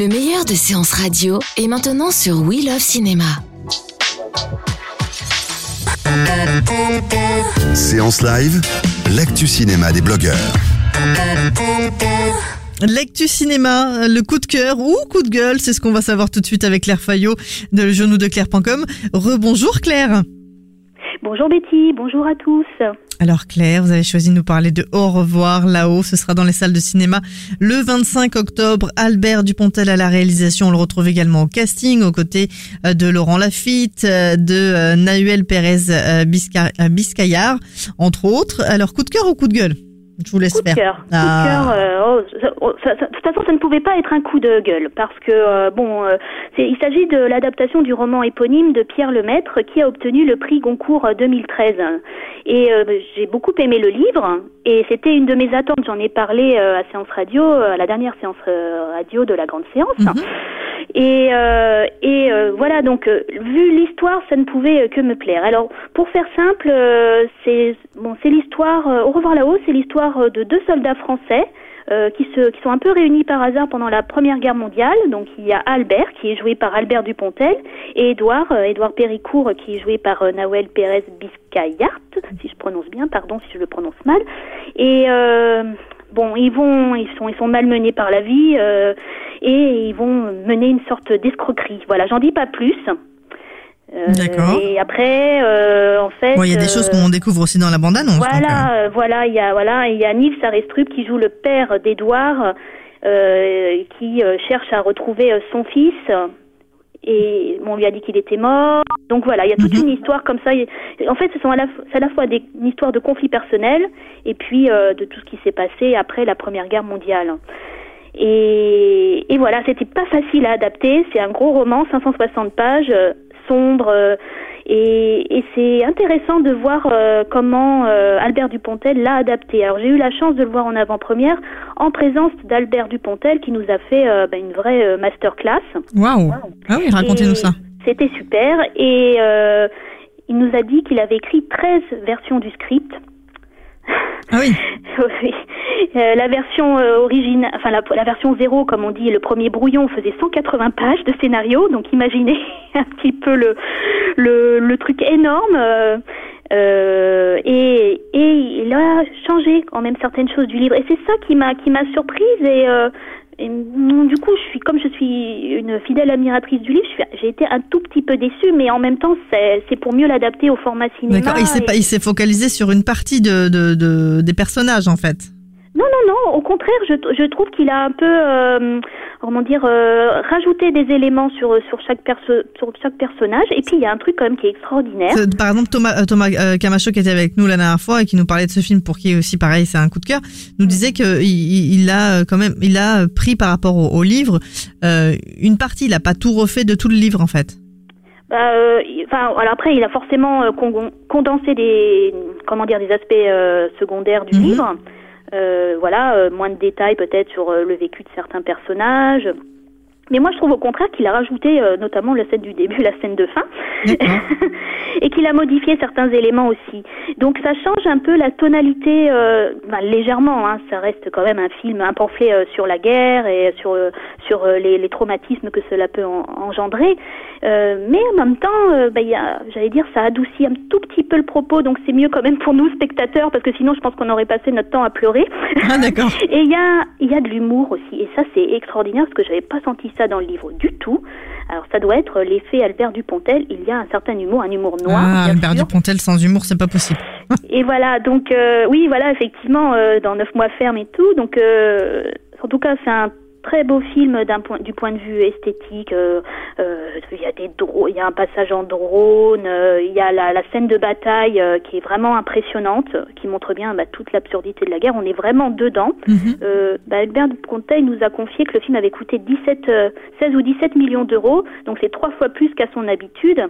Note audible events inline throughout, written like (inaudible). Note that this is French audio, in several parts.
Le meilleur de séances radio est maintenant sur We Love Cinéma. Séance live, l'actu cinéma des blogueurs. Lectu cinéma, le coup de cœur ou coup de gueule, c'est ce qu'on va savoir tout de suite avec Claire Fayot de le genou de Claire.com. Rebonjour Claire. Bonjour Betty, bonjour à tous. Alors Claire, vous avez choisi de nous parler de Au revoir là-haut, ce sera dans les salles de cinéma le 25 octobre. Albert Dupontel à la réalisation, on le retrouve également au casting aux côtés euh, de Laurent Lafitte, euh, de euh, Nahuel Pérez Biscayar, entre autres. Alors coup de cœur ou coup de gueule? Je vous laisse coup. De cœur. Coup de cœur. Euh, oh, ça, oh, ça, ça, de toute façon, ça ne pouvait pas être un coup de gueule parce que euh, bon, euh, il s'agit de l'adaptation du roman éponyme de Pierre Lemaître qui a obtenu le prix Goncourt 2013. Et euh, j'ai beaucoup aimé le livre et c'était une de mes attentes. J'en ai parlé à séance radio, à la dernière séance radio de la grande séance. Mm -hmm. Et, euh, et euh, voilà, donc euh, vu l'histoire, ça ne pouvait que me plaire. Alors, pour faire simple, c'est bon, c'est l'histoire. au revoir là-haut, c'est l'histoire de deux soldats français. qui, se, qui sont un peu réunis par hasard pendant la Première Guerre mondiale. Donc il y a Albert qui est joué par Albert Dupontel et Édouard, Édouard Péricourt qui est joué par Nawel Pérez Biscayart, si je prononce bien, pardon si je le prononce mal. Et bon, ils vont, ils sont, ils sont malmenés par la vie euh, et ils vont mener une sorte d'escroquerie. Voilà, j'en dis pas plus. Euh, D'accord. Et après, euh, en fait, il y a des choses qu'on découvre aussi dans la bande-annonce. Voilà, donc, voilà, il y a, voilà, il y a Nils Arestrup qui joue le père d'Edouard, qui cherche à retrouver son fils et bon, on lui a dit qu'il était mort. Donc voilà, il y a toute mm -hmm. une histoire comme ça. En fait, ce sont à la, à la fois des, une histoire de conflit personnel et puis euh, de tout ce qui s'est passé après la Première Guerre mondiale. Et, et voilà, c'était pas facile à adapter. C'est un gros roman, 560 pages, euh, sombre. Euh, et, et c'est intéressant de voir euh, comment euh, Albert Dupontel l'a adapté. Alors j'ai eu la chance de le voir en avant-première en présence d'Albert Dupontel qui nous a fait euh, bah, une vraie masterclass. Waouh wow. Ah oui, racontez-nous ça. C'était super et il nous a dit qu'il avait écrit 13 versions du script. Ah oui. (laughs) oui. Euh, la version euh, originale, enfin la, la, version zéro, comme on dit, le premier brouillon faisait 180 pages de scénario, donc imaginez (laughs) un petit peu le le, le truc énorme. Euh, et, et il a changé quand même certaines choses du livre, et c'est ça qui m'a qui m'a surprise et et du coup, je suis comme je suis une fidèle admiratrice du livre, j'ai été un tout petit peu déçue, mais en même temps, c'est pour mieux l'adapter au format cinéma. D'accord. Il s'est et... focalisé sur une partie de, de, de, des personnages, en fait. Non, non, non. Au contraire, je, je trouve qu'il a un peu, euh, comment dire, euh, rajouté des éléments sur sur chaque perso sur chaque personnage. Et puis il y a un truc quand même qui est extraordinaire. Par exemple, Thomas Thomas euh, Camacho qui était avec nous la dernière fois et qui nous parlait de ce film pour qui aussi pareil, c'est un coup de cœur, nous disait que il, il, a quand même, il a pris par rapport au, au livre une partie. Il a pas tout refait de tout le livre en fait. Bah, euh, enfin, alors après, il a forcément condensé des, comment dire, des aspects euh, secondaires du Mhm. mmh. livre. Voilà, moins de détails peut-être sur le vécu de certains personnages. Mais moi, je trouve au contraire qu'il a rajouté euh, notamment la scène du début, (laughs) la scène de fin, (laughs) et qu'il a modifié certains éléments aussi. Donc ça change un peu la tonalité, euh, ben, légèrement. Hein, ça reste quand même un film, un pamphlet euh, sur la guerre et sur sur les, les, traumatismes que cela peut en, engendrer. mais en même temps, ben, j'allais dire, ça adoucit un tout petit peu le propos. Donc c'est mieux quand même pour nous spectateurs, parce que sinon, je pense qu'on aurait passé notre temps à pleurer. Ah d'accord. (laughs) et il y a il y a de l'humour aussi, et ça c'est extraordinaire parce que j'avais pas senti ça dans le livre du tout. Alors ça doit être l'effet Albert Dupontel. Il y a un certain humour, un humour noir. Ah, Albert sûr. Dupontel sans humour, c'est pas possible. (laughs) et voilà, donc euh, oui, voilà, effectivement, euh, dans neuf mois ferme et tout. Donc euh, en tout cas, c'est un très beau film d'un point, du point de vue esthétique. Euh, euh, il y a des il y a un passage en drone, euh, il y a la, la, scène de bataille euh, qui est vraiment impressionnante, qui montre bien bah, toute l'absurdité de la guerre. On est vraiment dedans. Mhm. bah, Albert Dupontel nous a confié que le film avait coûté 17, 16 ou 17 millions d'euros, donc c'est trois fois plus qu'à son habitude.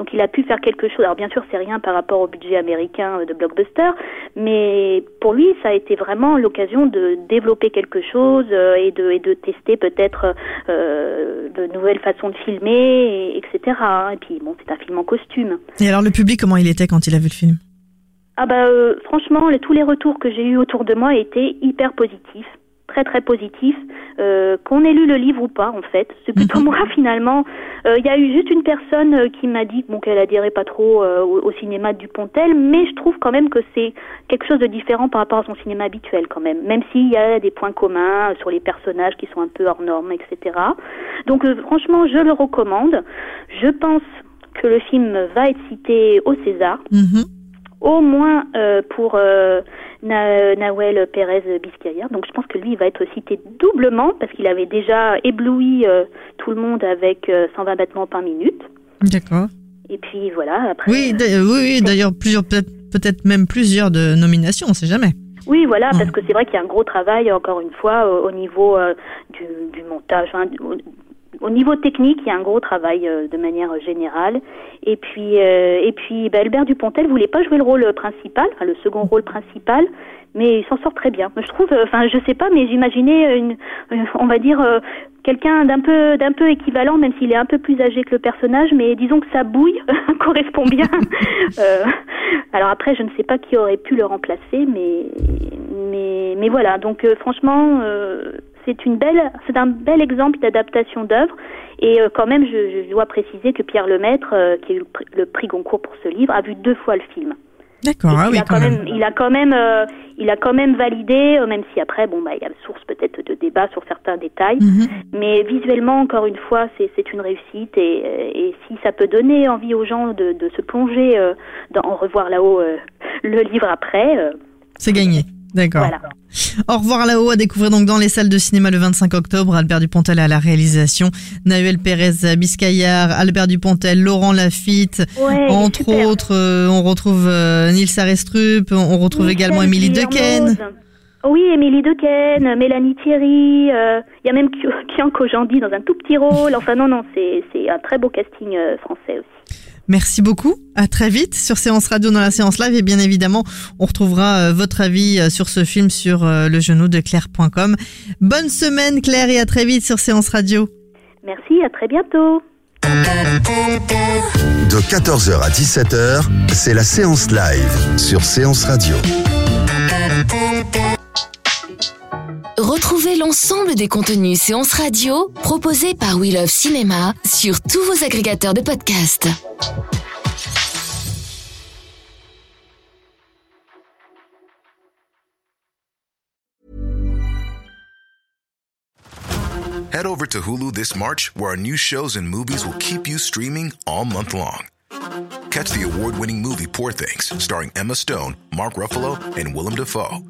Donc il a pu faire quelque chose. Alors bien sûr, c'est rien par rapport au budget américain euh, de blockbuster, mais pour lui, ça a été vraiment l'occasion de développer quelque chose euh, et de, et de tester peut-être euh, de nouvelles façons de filmer, et, etc. Et puis bon, c'est un film en costume. Et alors le public, comment il était quand il a vu le film? Ah bah euh, franchement, les, tous les retours que j'ai eus autour de moi étaient hyper positifs très très positif. Euh, qu'on ait lu le livre ou pas, en fait, c'est plutôt Mhm. moi (laughs) finalement. Euh, Il y a eu juste une personne euh, qui m'a dit bon qu'elle adhérait pas trop euh, au, au cinéma de Dupontel, mais je trouve quand même que c'est quelque chose de différent par rapport à son cinéma habituel quand même. Même s'il y a des points communs sur les personnages qui sont un peu hors normes, etc. Donc franchement, je le recommande. Je pense que le film va être cité au César Mhm. Au moins euh, pour euh, Na- Nawel Pérez Biscayar. Donc je pense que lui il va être cité doublement parce qu'il avait déjà ébloui euh, tout le monde avec euh, 120 battements par minute. D'accord. Et puis voilà, après. Oui, oui, d'ailleurs, plusieurs, peut-être, même plusieurs de nominations, on sait jamais. Oui, voilà, parce que c'est vrai qu'il y a un gros travail, encore une fois, au, au niveau euh, du, du montage. hein, au, au niveau technique, il y a un gros travail euh, de manière générale. Et puis, euh, et puis, bah, Albert Dupontel voulait pas jouer le rôle principal, enfin, le second rôle principal, mais il s'en sort très bien. Je trouve, euh, enfin, je sais pas, mais j'imaginais une, une- on va dire. euh, Quelqu'un d'un peu d'un peu équivalent, même s'il est un peu plus âgé que le personnage, mais disons que sa bouille (laughs) correspond bien. (laughs) Euh, alors après, je ne sais pas qui aurait pu le remplacer, mais mais mais voilà. Donc euh, franchement, euh, c'est une belle, c'est un bel exemple d'adaptation d'œuvre. Et euh, quand même, je, je dois préciser que Pierre Lemaître, euh, qui a eu le prix, Goncourt pour ce livre, a vu deux fois le film. D'accord, ah il oui, a quand même. il a quand même, euh, il a quand même validé, euh, même si après, bon, bah, il y a source peut-être de débat sur certains détails. Mhm. Mais visuellement, encore une fois, c'est une réussite et, et si ça peut donner envie aux gens de, de se plonger euh, dans en revoir là-haut le livre après, C'est gagné. D'accord. voilà. Au revoir là-haut à découvrir donc dans les salles de cinéma le 25 octobre. Albert Dupontel à la réalisation, Nahuel Pérez Biscayar, Albert Dupontel, Laurent Lafitte. Ouais, Entre autres, euh, on retrouve euh, Nils Arestrup, on retrouve Michel également Émilie Dequesne. Oui, Émilie Dequesne, Mélanie Thierry, euh, il y a même Ki- (laughs) Kian Kojandi dans un tout petit rôle. Enfin non, non, c'est c'est un très beau casting français aussi. Merci beaucoup. À très vite sur Séance Radio dans la séance live et bien évidemment, on retrouvera euh, votre avis euh, sur ce film sur euh, le genou de claire.com. Bonne semaine Claire et à très vite sur Séance Radio. Merci, à très bientôt. De 14h à 17h, c'est la séance live sur Séance Radio. L'ensemble des contenus séances radio proposés par We Love Cinéma sur tous vos agrégateurs de podcasts. Head over to Hulu this March, where our new shows and movies will keep you streaming all month long. Catch the award winning movie Poor Things, starring Emma Stone, Mark Ruffalo, and Willem Dafoe.